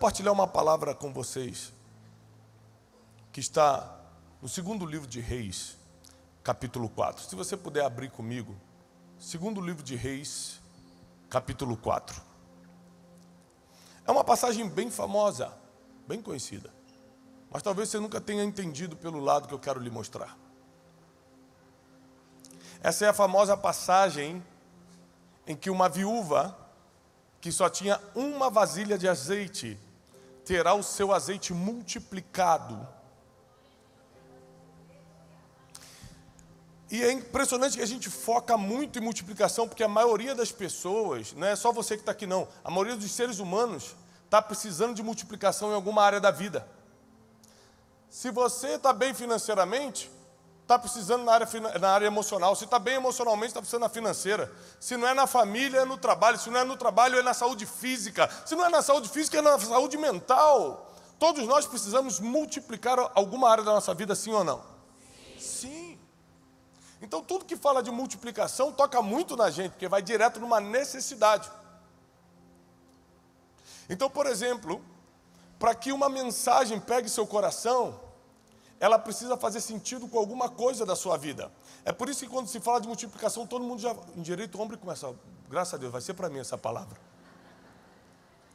compartilhar uma palavra com vocês que está no segundo livro de Reis, capítulo 4. Se você puder abrir comigo, segundo livro de Reis, capítulo 4. É uma passagem bem famosa, bem conhecida, mas talvez você nunca tenha entendido pelo lado que eu quero lhe mostrar. Essa é a famosa passagem em que uma viúva que só tinha uma vasilha de azeite terá o seu azeite multiplicado E é impressionante que a gente foca muito em multiplicação, porque a maioria das pessoas, não é só você que está aqui não, a maioria dos seres humanos está precisando de multiplicação em alguma área da vida. Se você está bem financeiramente, está precisando na área, na área emocional. Se está bem emocionalmente, está precisando na financeira. Se não é na família, é no trabalho. Se não é no trabalho, é na saúde física. Se não é na saúde física, é na saúde mental. Todos nós precisamos multiplicar alguma área da nossa vida, sim ou não? Sim. Então, tudo que fala de multiplicação toca muito na gente, porque vai direto numa necessidade. Então, por exemplo, para que uma mensagem pegue seu coração, ela precisa fazer sentido com alguma coisa da sua vida. É por isso que quando se fala de multiplicação, todo mundo já em direito o ombro começa, graças a Deus, vai ser para mim essa palavra.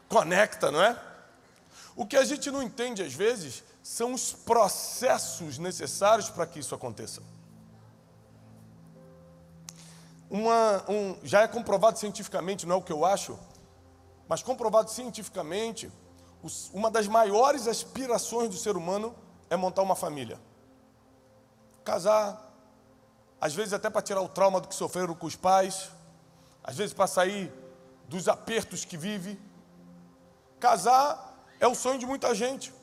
Conecta, não é? O que a gente não entende às vezes são os processos necessários para que isso aconteça uma, um, já é comprovado cientificamente, não é o que eu acho, mas comprovado cientificamente, os, uma das maiores aspirações do ser humano é montar uma família. Casar, às vezes até para tirar o trauma do que sofreram com os pais, às vezes para sair dos apertos que vive. Casar é o sonho de muita gente.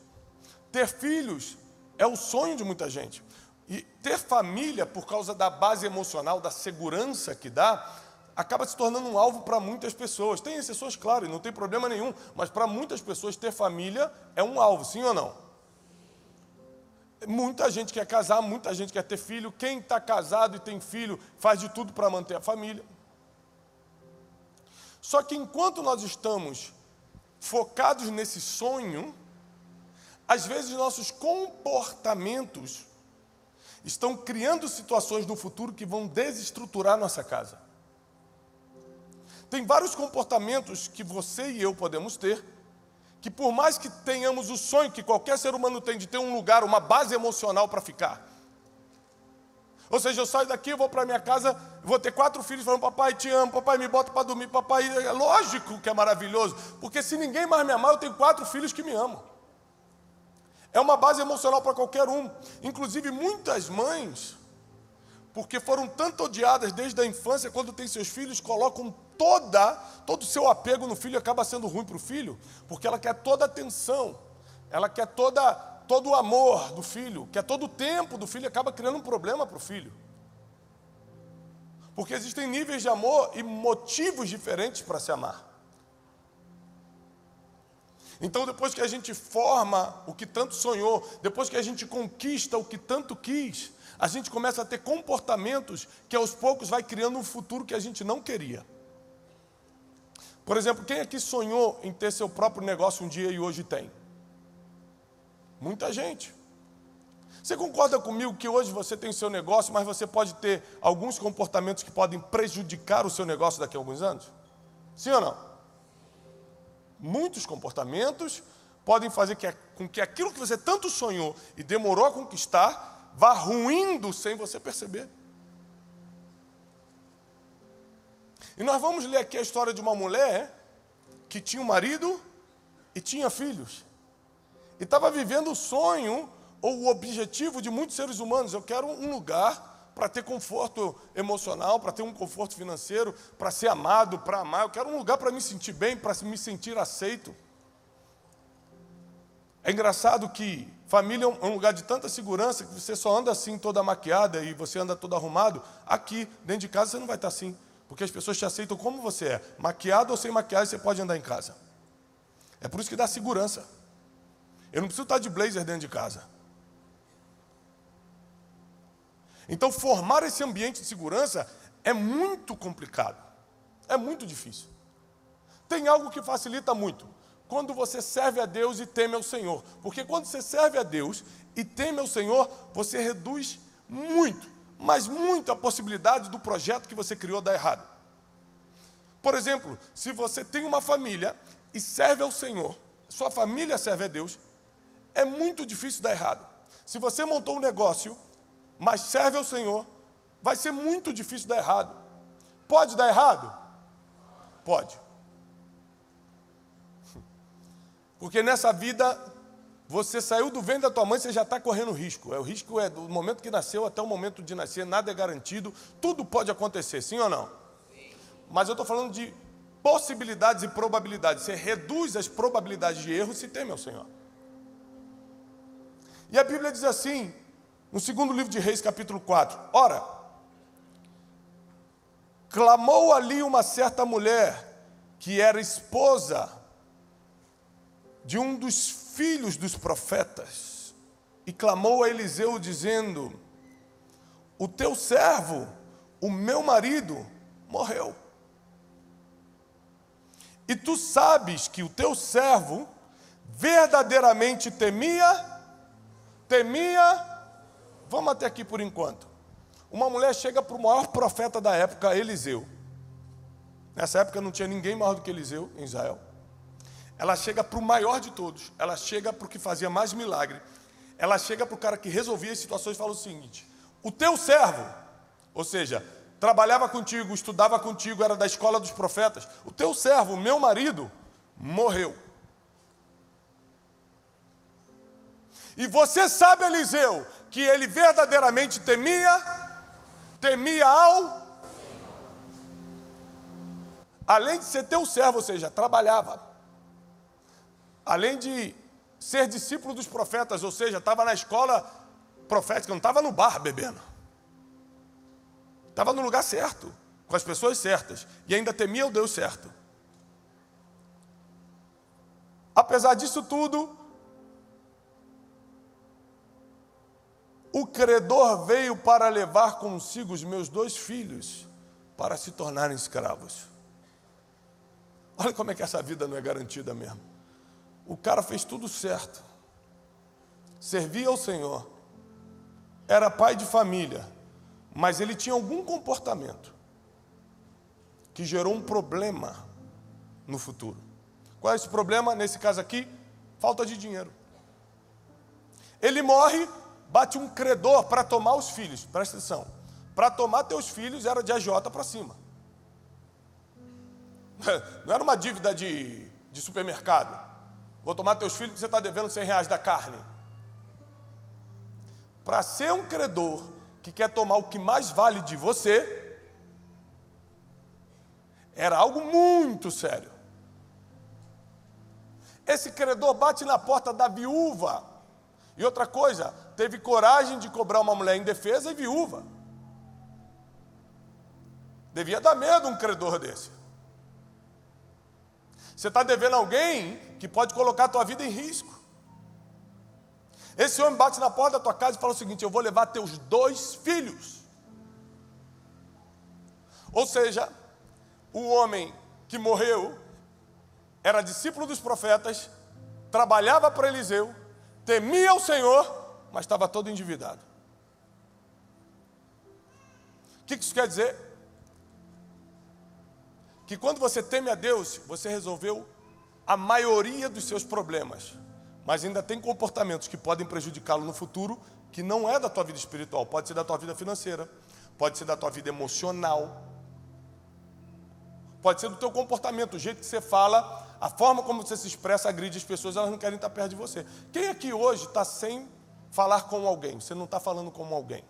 Ter filhos é o sonho de muita gente. E ter família, por causa da base emocional, da segurança que dá, acaba se tornando um alvo para muitas pessoas. Tem exceções, claro, e não tem problema nenhum, mas para muitas pessoas ter família é um alvo, sim ou não? Muita gente quer casar, muita gente quer ter filho. Quem está casado e tem filho faz de tudo para manter a família. Só que enquanto nós estamos focados nesse sonho, às vezes nossos comportamentos estão criando situações no futuro que vão desestruturar nossa casa. Tem vários comportamentos que você e eu podemos ter, que por mais que tenhamos o sonho que qualquer ser humano tem de ter um lugar, uma base emocional para ficar. Ou seja, eu saio daqui, eu vou para minha casa, vou ter quatro filhos falando, papai, te amo, papai, me bota para dormir, papai. É lógico que é maravilhoso, porque se ninguém mais me amar, eu tenho quatro filhos que me amam. É uma base emocional para qualquer um. Inclusive, muitas mães, porque foram tanto odiadas desde a infância, quando têm seus filhos, colocam toda, todo o seu apego no filho acaba sendo ruim para o filho, porque ela quer toda a atenção, ela quer toda, todo o amor do filho, quer todo o tempo do filho, acaba criando um problema para o filho. Porque existem níveis de amor e motivos diferentes para se amar. Então, depois que a gente forma o que tanto sonhou, depois que a gente conquista o que tanto quis, a gente começa a ter comportamentos que aos poucos vai criando um futuro que a gente não queria. Por exemplo, quem aqui sonhou em ter seu próprio negócio um dia e hoje tem? Muita gente. Você concorda comigo que hoje você tem seu negócio, mas você pode ter alguns comportamentos que podem prejudicar o seu negócio daqui a alguns anos? Sim ou não? muitos comportamentos podem fazer que, com que aquilo que você tanto sonhou e demorou a conquistar vá ruindo sem você perceber. E nós vamos ler aqui a história de uma mulher que tinha um marido e tinha filhos. E estava vivendo o sonho ou o objetivo de muitos seres humanos. Eu quero um lugar para ter conforto emocional, para ter um conforto financeiro, para ser amado, para amar. Eu quero um lugar para me sentir bem, para me sentir aceito. É engraçado que família é um lugar de tanta segurança que você só anda assim toda maquiada e você anda todo arrumado. Aqui, dentro de casa, você não vai estar assim. Porque as pessoas te aceitam como você é. Maquiado ou sem maquiagem, você pode andar em casa. É por isso que dá segurança. Eu não preciso estar de blazer dentro de casa. Então, formar esse ambiente de segurança é muito complicado, é muito difícil. Tem algo que facilita muito. Quando você serve a Deus e teme ao Senhor. Porque quando você serve a Deus e teme ao Senhor, você reduz muito, mas muito a possibilidade do projeto que você criou dar errado. Por exemplo, se você tem uma família e serve ao Senhor, sua família serve a Deus, é muito difícil dar errado. Se você montou um negócio, mas serve ao Senhor, vai ser muito difícil dar errado. Pode dar errado? Pode. Porque nessa vida, você saiu do ventre da tua mãe, você já está correndo risco. É, o risco é do momento que nasceu até o momento de nascer, nada é garantido, tudo pode acontecer, sim ou não? Mas eu estou falando de possibilidades e probabilidades. Você reduz as probabilidades de erro se teme ao Senhor. E a Bíblia diz assim, no segundo livro de Reis, capítulo 4: Ora, clamou ali uma certa mulher, que era esposa de um dos filhos dos profetas, e clamou a Eliseu, dizendo: O teu servo, o meu marido, morreu. E tu sabes que o teu servo verdadeiramente temia, temia, vamos até aqui por enquanto. Uma mulher chega para o maior profeta da época, Eliseu. Nessa época não tinha ninguém maior do que Eliseu em Israel. Ela chega para o maior de todos, ela chega para o que fazia mais milagre. Ela chega para o cara que resolvia as situações e fala o seguinte: O teu servo, ou seja, trabalhava contigo, estudava contigo, era da escola dos profetas. O teu servo, meu marido, morreu. E você sabe, Eliseu, que ele verdadeiramente temia, temia ao. Além de ser teu servo, ou seja, trabalhava. Além de ser discípulo dos profetas, ou seja, estava na escola profética, não estava no bar bebendo. Estava no lugar certo, com as pessoas certas, e ainda temia o Deus certo. Apesar disso tudo, o credor veio para levar consigo os meus dois filhos para se tornarem escravos. Olha como é que essa vida não é garantida mesmo. O cara fez tudo certo, servia ao Senhor, era pai de família, mas ele tinha algum comportamento que gerou um problema no futuro. Qual é esse problema? Nesse caso aqui, falta de dinheiro. Ele morre, bate um credor para tomar os filhos. Presta atenção. Para tomar teus filhos era de agiota para cima. Não era uma dívida de, de supermercado. Vou tomar teus filhos porque você está devendo 100 reais da carne. Para ser um credor, que quer tomar o que mais vale de você, era algo muito sério. Esse credor bate na porta da viúva. E outra coisa, teve coragem de cobrar uma mulher indefesa e viúva. Devia dar medo um credor desse. Você está devendo alguém que pode colocar a tua vida em risco. Esse homem bate na porta da tua casa e fala o seguinte: Eu vou levar teus dois filhos. Ou seja, o homem que morreu era discípulo dos profetas, trabalhava para Eliseu, temia o Senhor, mas estava todo endividado. O que isso quer dizer? Que quando você teme a Deus, você resolveu a maioria dos seus problemas mas ainda tem comportamentos que podem prejudicá-lo no futuro, que não é da tua vida espiritual, pode ser da tua vida financeira, pode ser da tua vida emocional, pode ser do teu comportamento, o jeito que você fala, a forma como você se expressa agride as pessoas, elas não querem estar perto de você. Quem aqui hoje está sem falar com alguém? Você não está falando com alguém.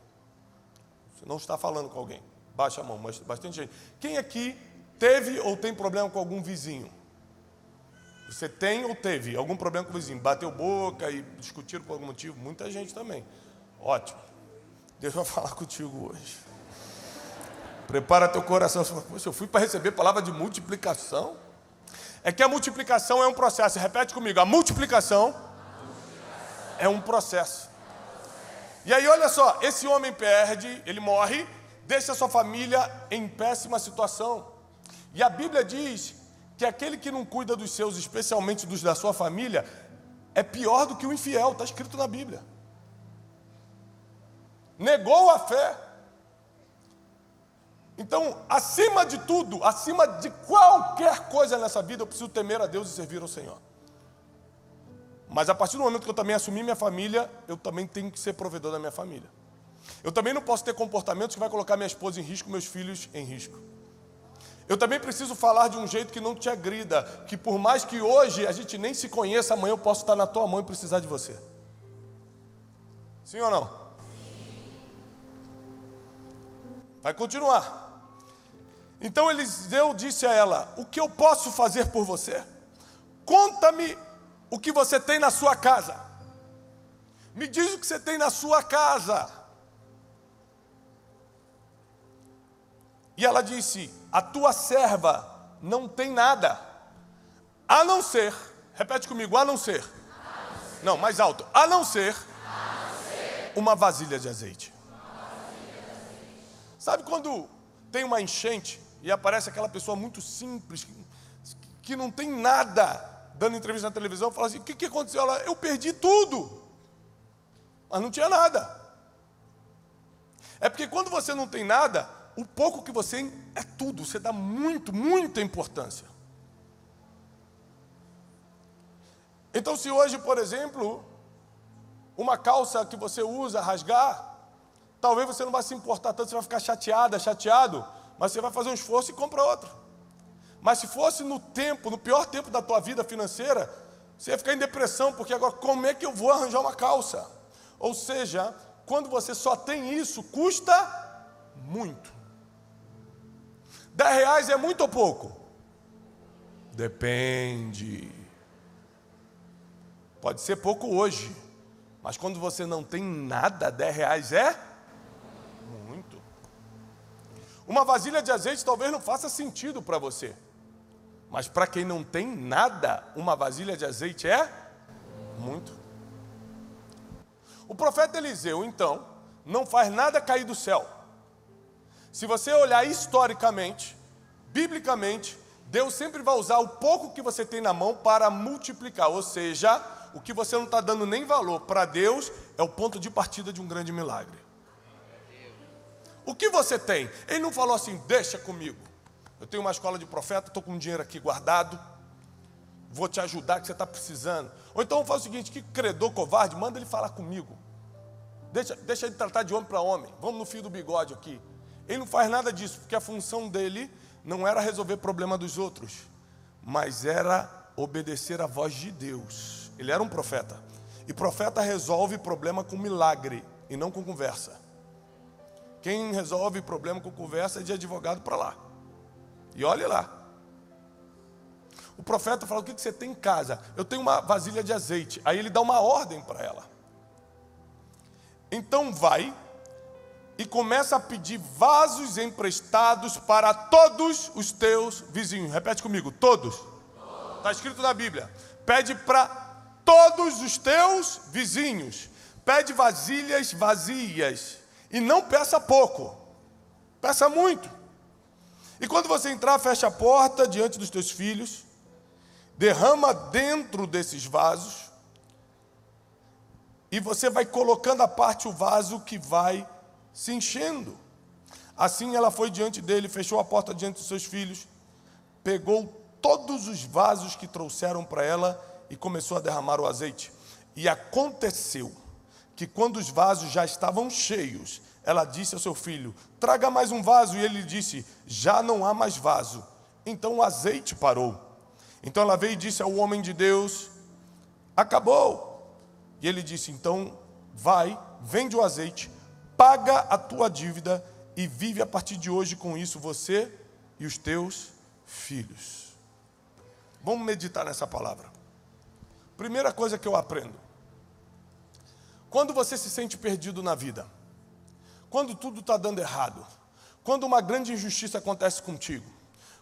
Você não está falando com alguém. Baixa a mão, mas bastante gente. Quem aqui teve ou tem problema com algum vizinho? Você tem ou teve algum problema com o vizinho? Bateu boca e discutiram por algum motivo? Muita gente também. Ótimo. Deus vai falar contigo hoje. Prepara teu coração. Poxa, eu fui para receber palavra de multiplicação. É que a multiplicação é um processo. Repete comigo. A multiplicação, é um processo. E aí, olha só, esse homem perde, ele morre, deixa sua família em péssima situação. E a Bíblia diz que aquele que não cuida dos seus, especialmente dos da sua família, é pior do que o infiel, está escrito na Bíblia. Negou a fé. Então, acima de tudo, acima de qualquer coisa nessa vida, eu preciso temer a Deus e servir ao Senhor. Mas a partir do momento que eu também assumir minha família, eu também tenho que ser provedor da minha família. Eu também não posso ter comportamentos que vai colocar minha esposa em risco, meus filhos em risco. Eu também preciso falar de um jeito que não te agrida, que por mais que hoje a gente nem se conheça, amanhã eu posso estar na tua mão e precisar de você. Sim ou não? Vai continuar. Então Eliseu disse a ela: O que eu posso fazer por você? Conta-me o que você tem na sua casa. Me diz o que você tem na sua casa. E ela disse: A tua serva não tem nada, a não ser, repete comigo, a não ser, a não, ser. não mais alto, a não ser, a não ser. Uma, vasilha de azeite. uma vasilha de azeite. Sabe quando tem uma enchente e aparece aquela pessoa muito simples, que, que não tem nada, dando entrevista na televisão, fala assim: o que, que aconteceu? Ela, eu perdi tudo, mas não tinha nada. É porque quando você não tem nada, o pouco que você é tudo, você dá muito, muita importância. Então, se hoje, por exemplo, uma calça que você usa rasgar, talvez você não vai se importar tanto, você vai ficar chateada, chateado, mas você vai fazer um esforço e compra outra. Mas se fosse no tempo, no pior tempo da tua vida financeira, você ia ficar em depressão, porque agora como é que eu vou arranjar uma calça? Ou seja, quando você só tem isso, custa muito. 10 reais é muito ou pouco? Depende. Pode ser pouco hoje, mas quando você não tem nada, 10 reais é uma vasilha de azeite talvez não faça sentido para você, mas para quem não tem nada, uma vasilha de azeite é muito. O profeta Eliseu, então, não faz nada cair do céu. Se você olhar historicamente, biblicamente, Deus sempre vai usar o pouco que você tem na mão para multiplicar, ou seja, o que você não está dando nem valor para Deus é o ponto de partida de um grande milagre. O que você tem? Ele não falou assim, deixa comigo. Eu tenho uma escola de profeta, estou com dinheiro aqui guardado, vou te ajudar que você está precisando. Ou então faz o seguinte: que credor covarde, manda ele falar comigo. Deixa, deixa ele tratar de homem para homem. Vamos no fio do bigode aqui. Ele não faz nada disso, porque a função dele não era resolver problema dos outros, mas era obedecer à voz de Deus. Ele era um profeta. E profeta resolve problema com milagre e não com conversa. Quem resolve problema com conversa é de advogado para lá. E olhe lá. O profeta fala: O que você tem em casa? Eu tenho uma vasilha de azeite. Aí ele dá uma ordem para ela. Então vai e começa a pedir vasos emprestados para todos os teus vizinhos. Repete comigo: todos. Está escrito na Bíblia. Pede para todos os teus vizinhos. Pede vasilhas vazias e não peça pouco, peça muito. E quando você entrar, fecha a porta diante dos teus filhos, derrama dentro desses vasos, e você vai colocando à parte o vaso que vai se enchendo. Assim ela foi diante dele, fechou a porta diante dos seus filhos, pegou todos os vasos que trouxeram para ela e começou a derramar o azeite. E aconteceu que quando os vasos já estavam cheios, ela disse ao seu filho: Traga mais um vaso. E ele disse: Já não há mais vaso. Então o azeite parou. Então ela veio e disse ao homem de Deus: Acabou. E ele disse: Então vai, vende o azeite, paga a tua dívida e vive a partir de hoje com isso você e os teus filhos. Vamos meditar nessa palavra. Primeira coisa que eu aprendo quando você se sente perdido na vida, quando tudo está dando errado, quando uma grande injustiça acontece contigo,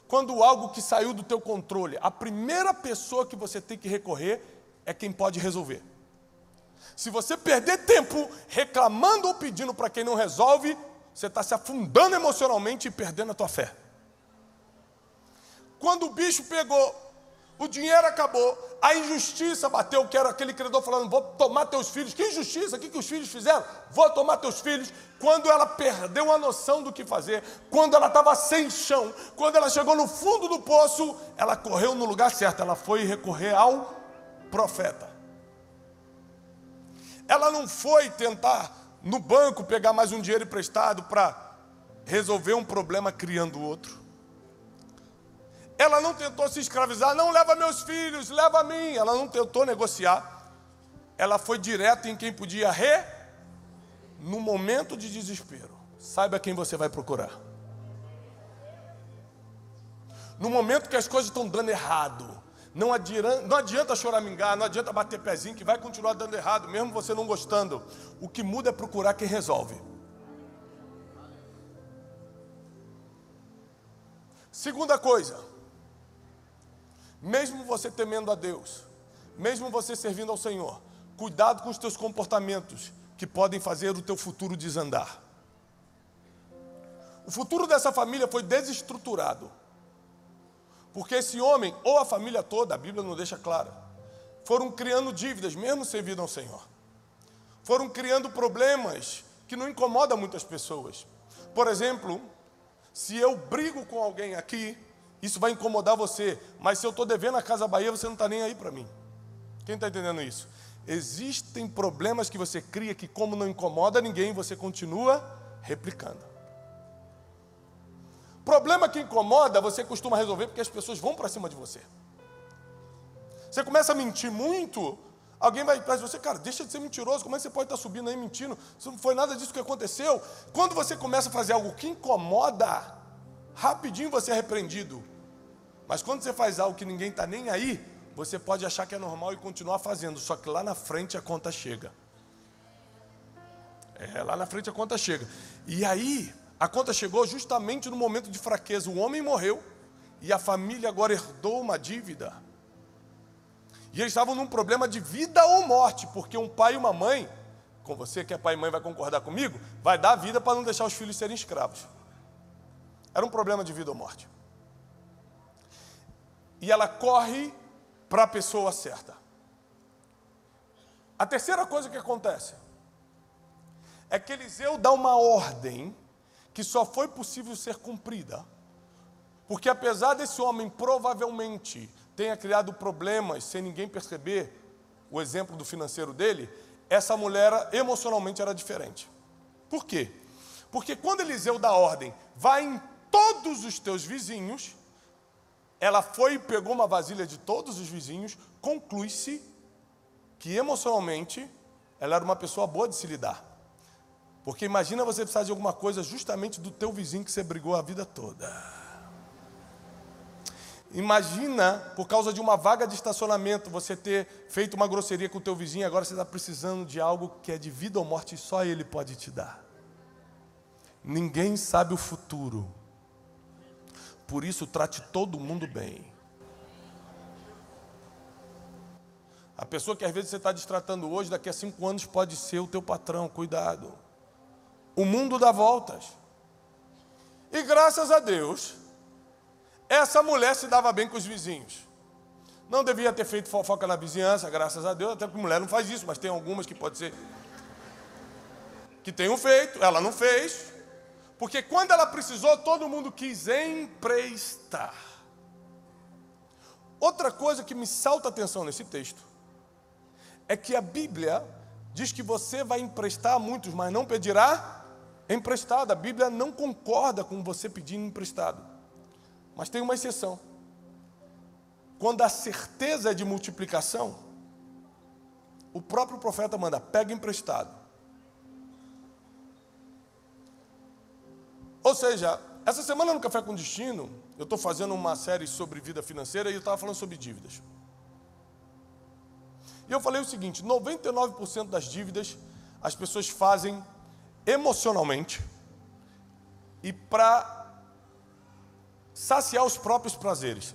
quando algo que saiu do teu controle, a primeira pessoa que você tem que recorrer é quem pode resolver. Se você perder tempo reclamando ou pedindo para quem não resolve, você está se afundando emocionalmente e perdendo a tua fé. Quando o bicho pegou, o dinheiro acabou, a injustiça bateu, que era aquele credor falando: vou tomar teus filhos. Que injustiça? O que, que os filhos fizeram? Vou tomar teus filhos. Quando ela perdeu a noção do que fazer, quando ela estava sem chão, quando ela chegou no fundo do poço, ela correu no lugar certo, ela foi recorrer ao profeta. Ela não foi tentar no banco pegar mais um dinheiro emprestado para resolver um problema criando outro. Ela não tentou se escravizar, não leva meus filhos, leva a mim. Ela não tentou negociar. Ela foi direto em quem podia re no momento de desespero. Saiba quem você vai procurar. No momento que as coisas estão dando errado, não adianta, não adianta choramingar, não adianta bater pezinho, que vai continuar dando errado, mesmo você não gostando. O que muda é procurar quem resolve. Segunda coisa, mesmo você temendo a Deus, mesmo você servindo ao Senhor, cuidado com os teus comportamentos que podem fazer o teu futuro desandar. O futuro dessa família foi desestruturado. Porque esse homem, ou a família toda, a Bíblia não deixa clara, foram criando dívidas, mesmo servindo ao Senhor. Foram criando problemas que não incomodam muitas pessoas. Por exemplo, se eu brigo com alguém aqui, isso vai incomodar você, mas se eu estou devendo a Casa Bahia, você não está nem aí para mim. Quem está entendendo isso? Existem problemas que você cria que, como não incomoda ninguém, você continua replicando. Problema que incomoda, você costuma resolver porque as pessoas vão para cima de você. Você começa a mentir muito, alguém vai atrás de você, cara, deixa de ser mentiroso, como é que você pode estar tá subindo aí mentindo? Isso não foi nada disso que aconteceu. Quando você começa a fazer algo que incomoda, rapidinho você é repreendido. Mas quando você faz algo que ninguém está nem aí, você pode achar que é normal e continuar fazendo, só que lá na frente a conta chega. É, lá na frente a conta chega. E aí, a conta chegou justamente no momento de fraqueza. O homem morreu e a família agora herdou uma dívida. E eles estavam num problema de vida ou morte, porque um pai e uma mãe, com você que é pai e mãe vai concordar comigo, vai dar vida para não deixar os filhos serem escravos. Era um problema de vida ou morte e ela corre para a pessoa certa. A terceira coisa que acontece é que Eliseu dá uma ordem que só foi possível ser cumprida, porque apesar desse homem provavelmente tenha criado problemas sem ninguém perceber o exemplo do financeiro dele, essa mulher emocionalmente era diferente. Por quê? Porque quando Eliseu dá ordem, vai em todos os teus vizinhos, ela foi e pegou uma vasilha de todos os vizinhos, conclui-se que emocionalmente ela era uma pessoa boa de se lidar. Porque imagina você precisar de alguma coisa justamente do teu vizinho que você brigou a vida toda. Imagina, por causa de uma vaga de estacionamento, você ter feito uma grosseria com o teu vizinho, agora você está precisando de algo que é de vida ou morte e só ele pode te dar. Ninguém sabe o futuro. Por isso, trate todo mundo bem. A pessoa que às vezes você está destratando hoje, daqui a cinco anos pode ser o teu patrão, cuidado. O mundo dá voltas. E graças a Deus, essa mulher se dava bem com os vizinhos. Não devia ter feito fofoca na vizinhança, graças a Deus, até porque mulher não faz isso, mas tem algumas que pode ser que tenham feito, ela não fez. Porque quando ela precisou, todo mundo quis emprestar. Outra coisa que me salta a atenção nesse texto é que a Bíblia diz que você vai emprestar a muitos, mas não pedirá emprestado. A Bíblia não concorda com você pedindo emprestado. Mas tem uma exceção. Quando a certeza é de multiplicação, o próprio profeta manda: pega emprestado. Ou seja, essa semana no Café com Destino, eu estou fazendo uma série sobre vida financeira e eu estava falando sobre dívidas. E eu falei o seguinte: 99% das dívidas as pessoas fazem emocionalmente e para saciar os próprios prazeres.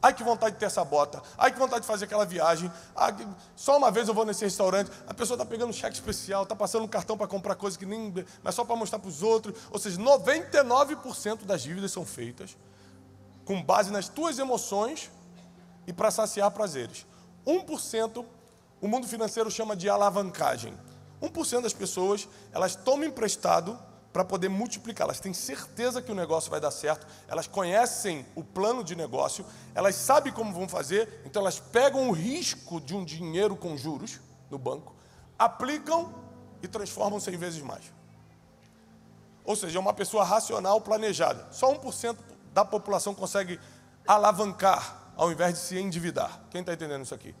Ai que vontade de ter essa bota. Ai que vontade de fazer aquela viagem. Ai, só uma vez eu vou nesse restaurante. A pessoa está pegando um cheque especial, está passando um cartão para comprar coisa que nem. Mas só para mostrar para os outros. Ou seja, 99% das dívidas são feitas com base nas tuas emoções e para saciar prazeres. 1% o mundo financeiro chama de alavancagem. 1% das pessoas, elas tomam emprestado para poder multiplicar. Elas têm certeza que o negócio vai dar certo, elas conhecem o plano de negócio, elas sabem como vão fazer, então elas pegam o risco de um dinheiro com juros no banco, aplicam e transformam 100 vezes mais. Ou seja, é uma pessoa racional, planejada. Só 1% da população consegue alavancar ao invés de se endividar. Quem está entendendo isso aqui?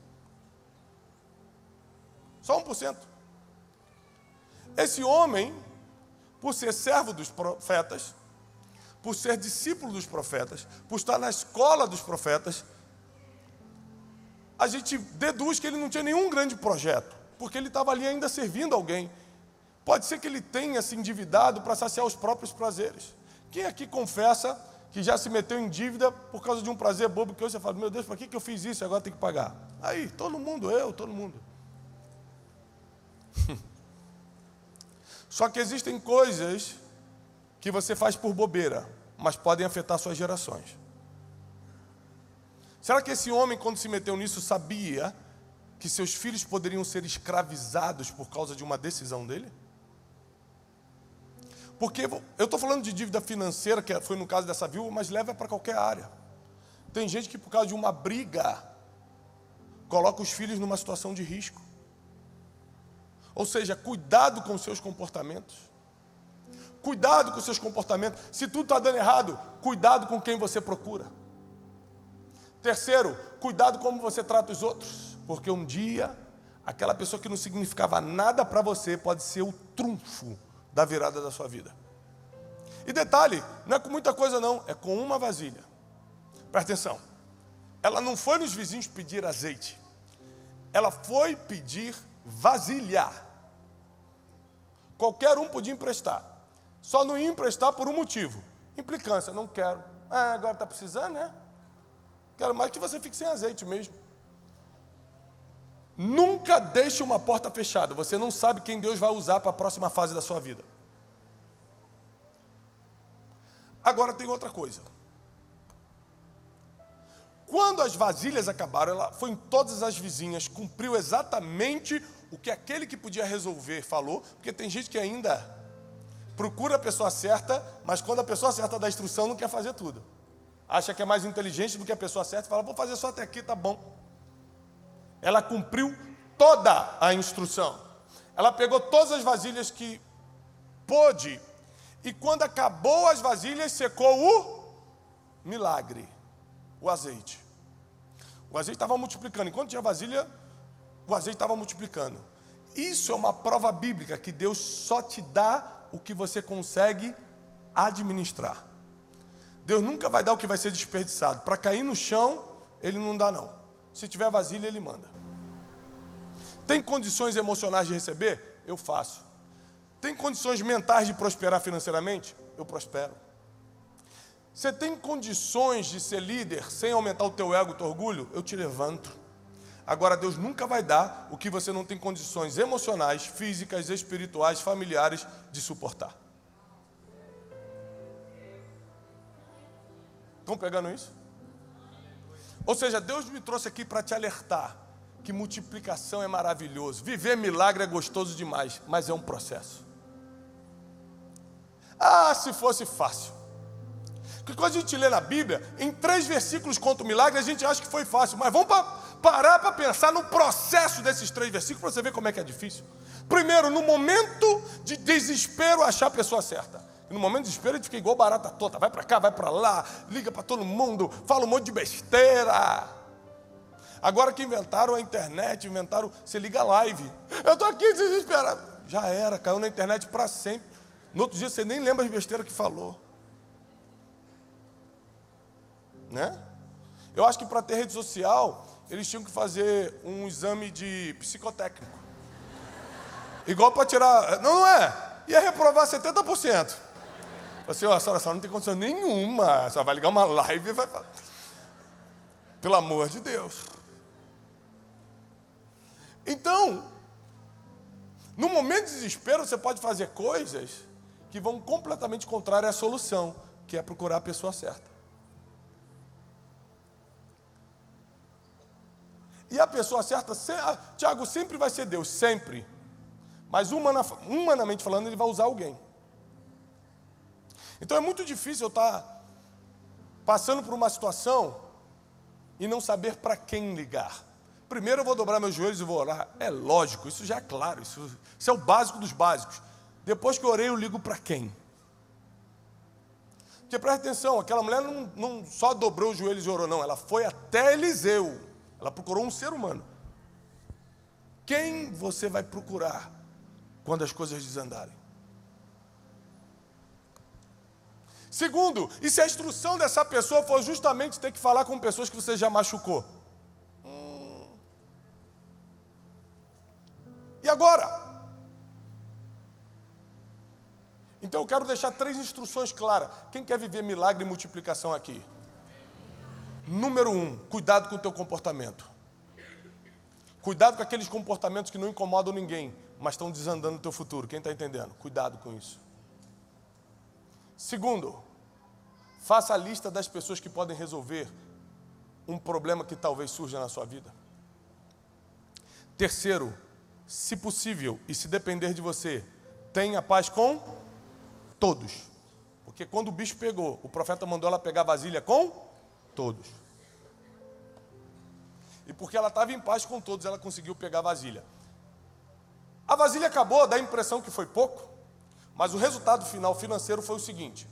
Só 1%. Esse homem por ser servo dos profetas, por ser discípulo dos profetas, por estar na escola dos profetas, a gente deduz que ele não tinha nenhum grande projeto, porque ele estava ali ainda servindo alguém. Pode ser que ele tenha se endividado para saciar os próprios prazeres. Quem aqui confessa que já se meteu em dívida por causa de um prazer bobo que você fala, meu Deus, para que, que eu fiz isso agora tem que pagar? Aí, todo mundo, eu, todo mundo. Só que existem coisas que você faz por bobeira, mas podem afetar suas gerações. Será que esse homem, quando se meteu nisso, sabia que seus filhos poderiam ser escravizados por causa de uma decisão dele? Porque eu estou falando de dívida financeira, que foi no caso dessa viúva, mas leva para qualquer área. Tem gente que, por causa de uma briga, coloca os filhos numa situação de risco. Ou seja, cuidado com seus comportamentos. Cuidado com seus comportamentos. Se tudo está dando errado, cuidado com quem você procura. Terceiro, cuidado como você trata os outros. Porque um dia, aquela pessoa que não significava nada para você pode ser o trunfo da virada da sua vida. E detalhe, não é com muita coisa não, é com uma vasilha. Presta atenção. Ela não foi nos vizinhos pedir azeite. Ela foi pedir vasilha. Qualquer um podia emprestar. Só não ia emprestar por um motivo: implicância. Não quero. Ah, agora está precisando, né? Quero mais que você fique sem azeite mesmo. Nunca deixe uma porta fechada. Você não sabe quem Deus vai usar para a próxima fase da sua vida. Agora tem outra coisa. Quando as vasilhas acabaram, ela foi em todas as vizinhas, cumpriu exatamente o que aquele que podia resolver falou, porque tem gente que ainda procura a pessoa certa, mas quando a pessoa certa dá instrução, não quer fazer tudo. Acha que é mais inteligente do que a pessoa certa e fala: vou fazer só até aqui, tá bom. Ela cumpriu toda a instrução. Ela pegou todas as vasilhas que pôde, e quando acabou as vasilhas, secou o milagre, o azeite. O azeite estava multiplicando. Enquanto tinha vasilha, o azeite estava multiplicando. Isso é uma prova bíblica que Deus só te dá o que você consegue administrar. Deus nunca vai dar o que vai ser desperdiçado. Para cair no chão, Ele não dá, não. Se tiver vasilha, Ele manda. Tem condições emocionais de receber? Eu faço. Tem condições mentais de prosperar financeiramente? Eu prospero. Você tem condições de ser líder sem aumentar o teu ego, o teu orgulho? Eu te levanto. Agora, Deus nunca vai dar o que você não tem condições emocionais, físicas, espirituais, familiares de suportar. Estão pegando isso? Ou seja, Deus me trouxe aqui para te alertar que multiplicação é maravilhoso, viver milagre é gostoso demais, mas é um processo. Ah, se fosse fácil. Porque quando a gente lê na Bíblia, em três versículos conta o milagre, a gente acha que foi fácil, mas vamos para parar para pensar no processo desses três versículos para você ver como é que é difícil. Primeiro, no momento de desespero, achar a pessoa certa. E no momento de desespero, gente fica igual barata toda. Vai para cá, vai para lá, liga para todo mundo, fala um monte de besteira. Agora que inventaram a internet, inventaram, você liga live. Eu estou aqui desesperado. Já era, caiu na internet para sempre. No outro dia você nem lembra as besteiras que falou. Né? Eu acho que para ter rede social, eles tinham que fazer um exame de psicotécnico. Igual para tirar. Não, não é. Ia reprovar 70%. Assim, ó, a senhora, a senhora não tem condição nenhuma. A senhora vai ligar uma live e vai. Pelo amor de Deus. Então, no momento de desespero, você pode fazer coisas que vão completamente contrárias à solução, que é procurar a pessoa certa. E a pessoa certa, Tiago, sempre vai ser Deus, sempre. Mas humana, humanamente falando, ele vai usar alguém. Então é muito difícil eu estar passando por uma situação e não saber para quem ligar. Primeiro eu vou dobrar meus joelhos e vou orar. É lógico, isso já é claro, isso, isso é o básico dos básicos. Depois que eu orei, eu ligo para quem? Porque presta atenção, aquela mulher não, não só dobrou os joelhos e orou, não, ela foi até Eliseu. Ela procurou um ser humano. Quem você vai procurar quando as coisas desandarem? Segundo, e se a instrução dessa pessoa for justamente ter que falar com pessoas que você já machucou? Hum. E agora? Então eu quero deixar três instruções claras. Quem quer viver milagre e multiplicação aqui? Número um, cuidado com o teu comportamento. Cuidado com aqueles comportamentos que não incomodam ninguém, mas estão desandando o teu futuro. Quem está entendendo? Cuidado com isso. Segundo, faça a lista das pessoas que podem resolver um problema que talvez surja na sua vida. Terceiro, se possível e se depender de você, tenha paz com todos. Porque quando o bicho pegou, o profeta mandou ela pegar a vasilha com todos. E porque ela estava em paz com todos, ela conseguiu pegar a vasilha. A vasilha acabou, dá a impressão que foi pouco, mas o resultado final financeiro foi o seguinte: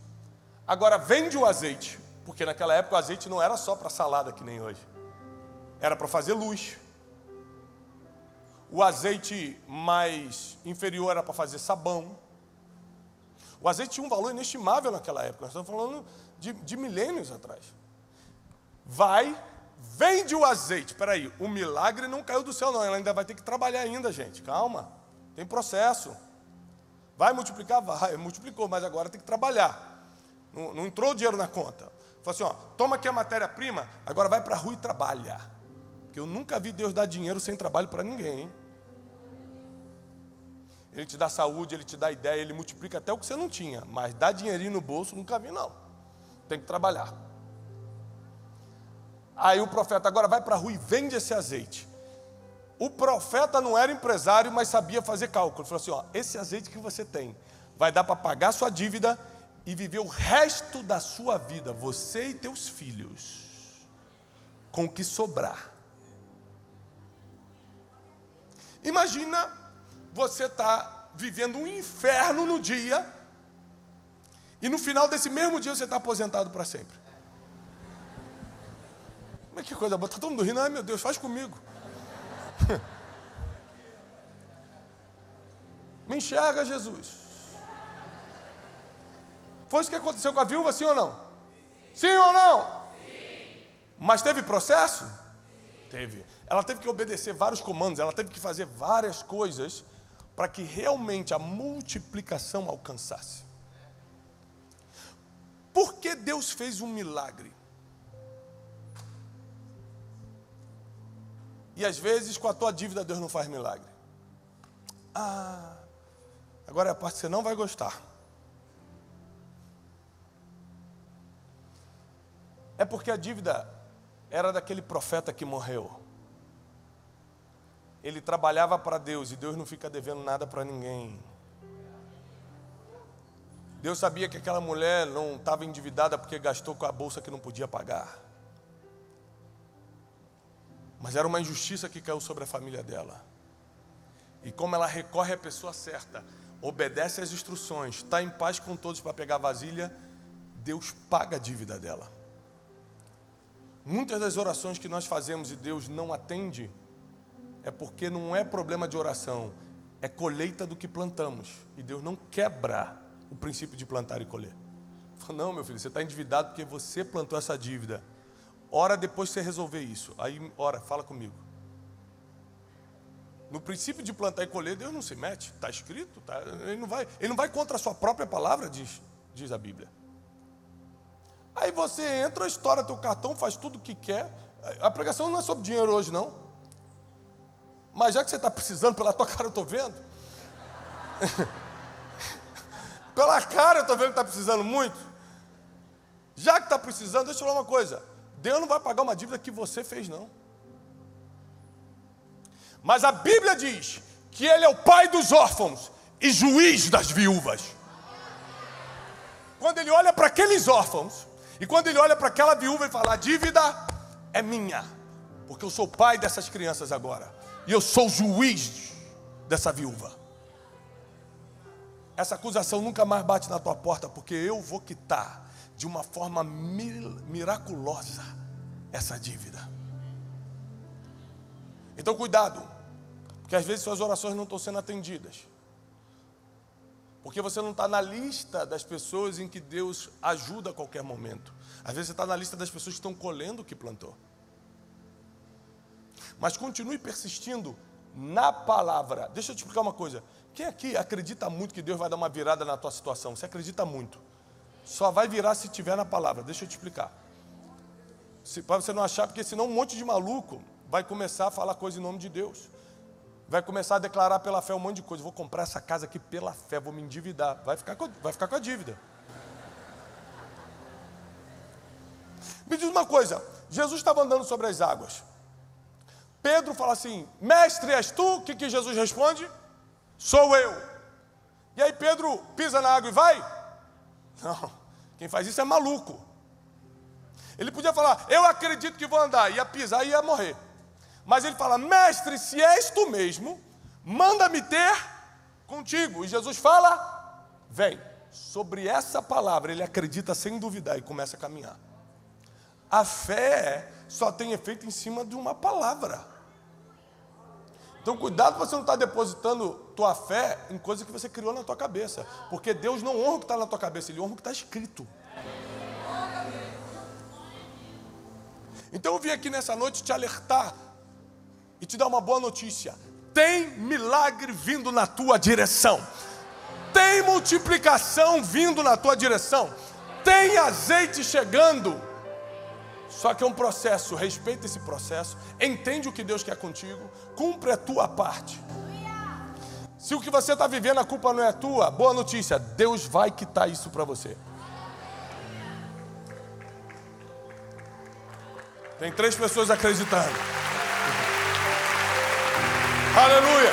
agora vende o azeite, porque naquela época o azeite não era só para salada que nem hoje, era para fazer luz. O azeite mais inferior era para fazer sabão. O azeite tinha um valor inestimável naquela época, nós estamos falando de, de milênios atrás. Vai, vende o azeite. Espera aí, o milagre não caiu do céu, não. Ela ainda vai ter que trabalhar ainda, gente. Calma, tem processo. Vai multiplicar? Vai, multiplicou, mas agora tem que trabalhar. Não, não entrou o dinheiro na conta. Falou assim: ó, toma aqui a matéria-prima, agora vai para a rua e trabalha. Porque eu nunca vi Deus dar dinheiro sem trabalho para ninguém. Hein? Ele te dá saúde, ele te dá ideia, ele multiplica até o que você não tinha. Mas dá dinheirinho no bolso, nunca vi, não. Tem que trabalhar. Aí o profeta agora vai para a rua e vende esse azeite. O profeta não era empresário, mas sabia fazer cálculo. Falou assim: ó, esse azeite que você tem vai dar para pagar sua dívida e viver o resto da sua vida, você e teus filhos, com o que sobrar. Imagina você está vivendo um inferno no dia, e no final desse mesmo dia você está aposentado para sempre. Mas que coisa boa, está todo mundo rindo, ai meu Deus, faz comigo. Me enxerga, Jesus. Foi isso que aconteceu com a viúva, sim ou não? Sim, sim ou não? Sim. Mas teve processo? Sim. Teve. Ela teve que obedecer vários comandos, ela teve que fazer várias coisas para que realmente a multiplicação alcançasse. Por que Deus fez um milagre? E às vezes com a tua dívida Deus não faz milagre. Ah, agora é a parte que você não vai gostar. É porque a dívida era daquele profeta que morreu ele trabalhava para Deus e Deus não fica devendo nada para ninguém. Deus sabia que aquela mulher não estava endividada porque gastou com a bolsa que não podia pagar. Mas era uma injustiça que caiu sobre a família dela. E como ela recorre à pessoa certa, obedece às instruções, está em paz com todos para pegar a vasilha, Deus paga a dívida dela. Muitas das orações que nós fazemos e Deus não atende, é porque não é problema de oração, é colheita do que plantamos. E Deus não quebra o princípio de plantar e colher. Não, meu filho, você está endividado porque você plantou essa dívida. Ora depois você resolver isso. Aí, ora, fala comigo. No princípio de plantar e colher, Deus não se mete. Está escrito. Tá? Ele, não vai, ele não vai contra a sua própria palavra, diz, diz a Bíblia. Aí você entra, estoura teu cartão, faz tudo o que quer. A pregação não é sobre dinheiro hoje, não. Mas já que você está precisando, pela tua cara eu estou vendo. pela cara eu estou vendo que está precisando muito. Já que está precisando, deixa eu falar uma coisa. Deus não vai pagar uma dívida que você fez, não. Mas a Bíblia diz que ele é o pai dos órfãos e juiz das viúvas. Quando ele olha para aqueles órfãos, e quando ele olha para aquela viúva e fala: a dívida é minha, porque eu sou pai dessas crianças agora, e eu sou juiz dessa viúva. Essa acusação nunca mais bate na tua porta, porque eu vou quitar de uma forma miraculosa essa dívida. Então, cuidado, porque às vezes suas orações não estão sendo atendidas. Porque você não está na lista das pessoas em que Deus ajuda a qualquer momento. Às vezes você está na lista das pessoas que estão colhendo o que plantou. Mas continue persistindo na palavra. Deixa eu te explicar uma coisa. Quem aqui acredita muito que Deus vai dar uma virada na tua situação? Você acredita muito. Só vai virar se tiver na palavra. Deixa eu te explicar. Para você não achar, porque senão um monte de maluco vai começar a falar coisa em nome de Deus vai começar a declarar pela fé um monte de coisa. Vou comprar essa casa aqui pela fé, vou me endividar. Vai ficar com, vai ficar com a dívida. Me diz uma coisa: Jesus estava andando sobre as águas. Pedro fala assim: Mestre, és tu? O que, que Jesus responde? Sou eu. E aí Pedro pisa na água e vai? Não, quem faz isso é maluco. Ele podia falar: Eu acredito que vou andar, ia pisar e ia morrer. Mas ele fala: Mestre, se és tu mesmo, manda-me ter contigo. E Jesus fala: Vem. Sobre essa palavra ele acredita sem duvidar e começa a caminhar. A fé só tem efeito em cima de uma palavra. Então cuidado para você não estar tá depositando tua fé em coisas que você criou na tua cabeça. Porque Deus não honra o que está na tua cabeça, Ele honra o que está escrito. Então eu vim aqui nessa noite te alertar e te dar uma boa notícia: tem milagre vindo na tua direção, tem multiplicação vindo na tua direção, tem azeite chegando. Só que é um processo, respeita esse processo, entende o que Deus quer contigo, cumpre a tua parte. Se o que você está vivendo, a culpa não é tua, boa notícia, Deus vai quitar isso para você. Tem três pessoas acreditando. Aleluia.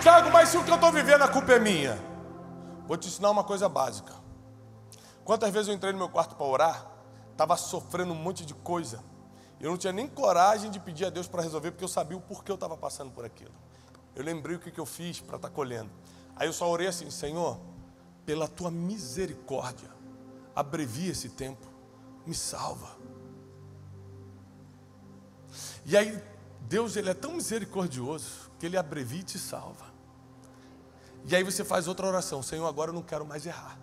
Tiago, mas se o que eu estou vivendo a culpa é minha? Vou te ensinar uma coisa básica. Quantas vezes eu entrei no meu quarto para orar, estava sofrendo um monte de coisa. Eu não tinha nem coragem de pedir a Deus para resolver, porque eu sabia o porquê eu estava passando por aquilo. Eu lembrei o que, que eu fiz para estar tá colhendo. Aí eu só orei assim: Senhor, pela tua misericórdia, abrevia esse tempo me salva. E aí, Deus ele é tão misericordioso que ele abrevia e te salva. E aí você faz outra oração: Senhor, agora eu não quero mais errar.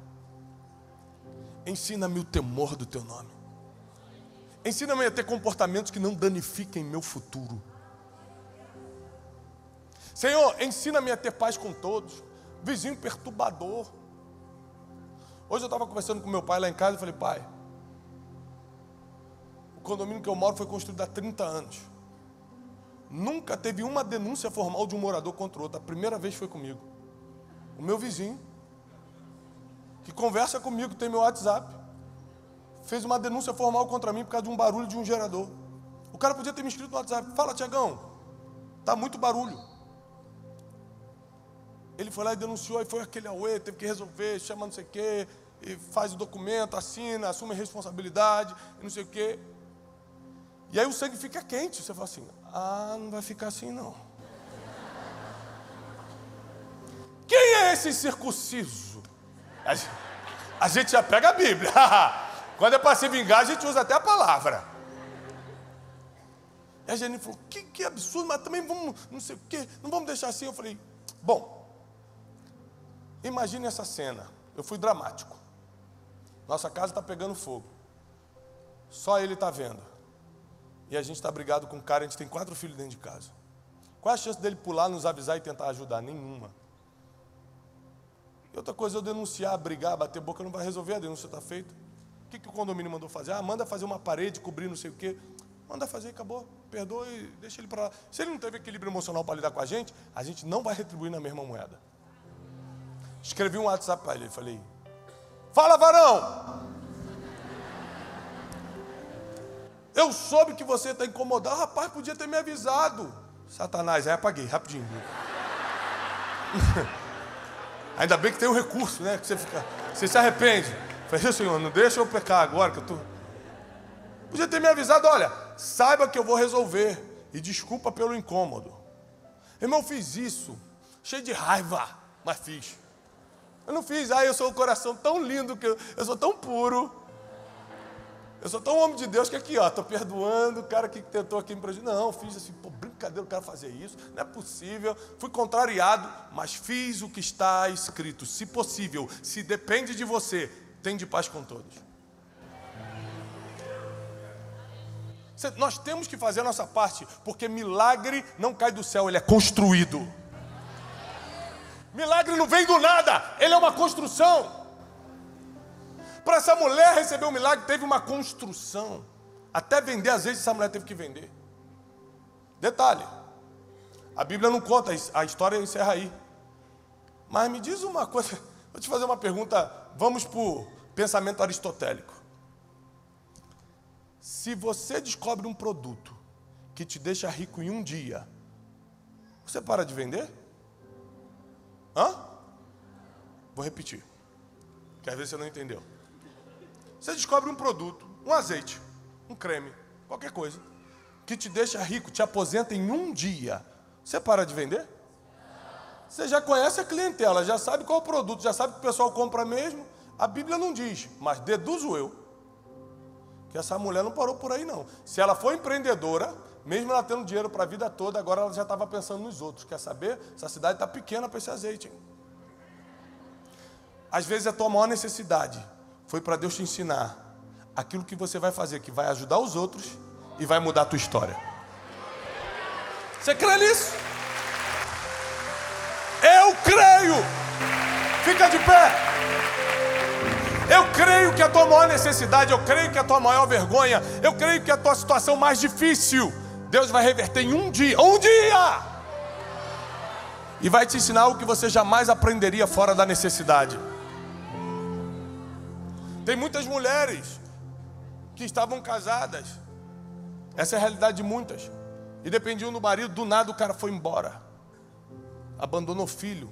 Ensina-me o temor do teu nome. Ensina-me a ter comportamentos que não danifiquem meu futuro. Senhor, ensina-me a ter paz com todos. Vizinho perturbador. Hoje eu estava conversando com meu pai lá em casa e falei, pai, o condomínio que eu moro foi construído há 30 anos. Nunca teve uma denúncia formal de um morador contra o outro. A primeira vez foi comigo. O meu vizinho, que conversa comigo, tem meu WhatsApp, fez uma denúncia formal contra mim por causa de um barulho de um gerador. O cara podia ter me escrito no WhatsApp: Fala, Tiagão, tá muito barulho. Ele foi lá e denunciou, aí foi aquele auê, teve que resolver, chama não sei o quê, e faz o documento, assina, assume a responsabilidade, e não sei o quê. E aí o sangue fica quente. Você fala assim: ah, não vai ficar assim não. Quem é esse circunciso? A gente já pega a Bíblia. Quando é para se vingar, a gente usa até a palavra. E a gente falou: que, que absurdo, mas também vamos, não sei o quê, não vamos deixar assim. Eu falei: bom, imagine essa cena. Eu fui dramático. Nossa casa está pegando fogo. Só ele está vendo e a gente está brigado com um cara, a gente tem quatro filhos dentro de casa. Qual a chance dele pular, nos avisar e tentar ajudar? Nenhuma. E outra coisa, eu denunciar, brigar, bater boca, não vai resolver, a denúncia está feita. O que, que o condomínio mandou fazer? Ah, manda fazer uma parede, cobrir não sei o quê. Manda fazer, acabou. Perdoa e deixa ele para lá. Se ele não teve equilíbrio emocional para lidar com a gente, a gente não vai retribuir na mesma moeda. Escrevi um WhatsApp para ele, falei, fala varão! Eu soube que você está incomodado. Rapaz, podia ter me avisado. Satanás, aí apaguei, rapidinho. Ainda bem que tem um recurso, né? Que você, fica, você se arrepende. Falei, Senhor, não deixa eu pecar agora que eu tô. Podia ter me avisado, olha, saiba que eu vou resolver. E desculpa pelo incômodo. Irmão, fiz isso, cheio de raiva, mas fiz. Eu não fiz, ah, eu sou o coração tão lindo, que eu, eu sou tão puro. Eu sou tão homem de Deus que aqui, ó, tô perdoando o cara que tentou aqui me prejudicar. Não, fiz assim, pô, brincadeira o cara fazer isso, não é possível. Fui contrariado, mas fiz o que está escrito. Se possível, se depende de você, tem de paz com todos. Nós temos que fazer a nossa parte, porque milagre não cai do céu, ele é construído. Milagre não vem do nada, ele é uma construção. Para essa mulher receber um milagre, teve uma construção. Até vender azeite, essa mulher teve que vender. Detalhe: a Bíblia não conta, a história encerra aí. Mas me diz uma coisa, vou te fazer uma pergunta, vamos para o pensamento aristotélico. Se você descobre um produto que te deixa rico em um dia, você para de vender? Hã? Vou repetir, que às vezes você não entendeu. Você descobre um produto, um azeite, um creme, qualquer coisa, que te deixa rico, te aposenta em um dia. Você para de vender? Você já conhece a clientela, já sabe qual é o produto, já sabe que o pessoal compra mesmo. A Bíblia não diz, mas deduzo eu que essa mulher não parou por aí não. Se ela for empreendedora, mesmo ela tendo dinheiro para a vida toda, agora ela já estava pensando nos outros. Quer saber? Essa cidade está pequena para esse azeite. Hein? Às vezes a tua maior necessidade foi para Deus te ensinar aquilo que você vai fazer, que vai ajudar os outros e vai mudar a tua história. Você crê nisso? Eu creio. Fica de pé. Eu creio que a tua maior necessidade, eu creio que a tua maior vergonha, eu creio que a tua situação mais difícil, Deus vai reverter em um dia. Um dia! E vai te ensinar o que você jamais aprenderia fora da necessidade. Tem muitas mulheres que estavam casadas. Essa é a realidade de muitas. E dependiam do marido, do nada o cara foi embora. Abandonou filho,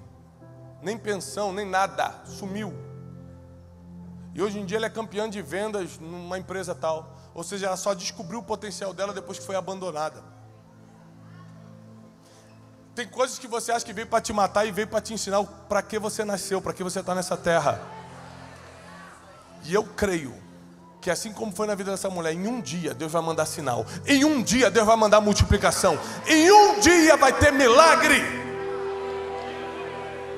nem pensão, nem nada, sumiu. E hoje em dia ela é campeã de vendas numa empresa tal. Ou seja, ela só descobriu o potencial dela depois que foi abandonada. Tem coisas que você acha que veio para te matar e veio para te ensinar para que você nasceu, para que você está nessa terra. E eu creio que assim como foi na vida dessa mulher, em um dia Deus vai mandar sinal, em um dia Deus vai mandar multiplicação, em um dia vai ter milagre.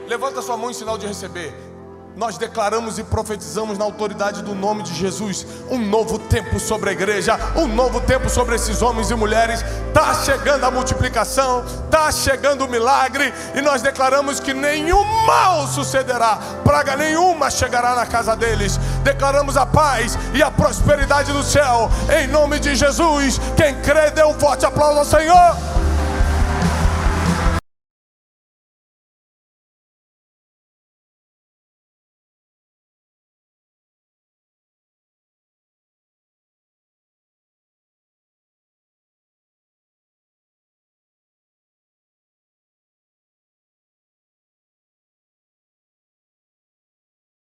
Levanta sua mão em sinal de receber nós declaramos e profetizamos na autoridade do nome de Jesus um novo tempo sobre a igreja, um novo tempo sobre esses homens e mulheres. Está chegando a multiplicação, está chegando o milagre, e nós declaramos que nenhum mal sucederá, praga nenhuma chegará na casa deles. Declaramos a paz e a prosperidade do céu, em nome de Jesus. Quem crê, dê um forte aplauso ao Senhor.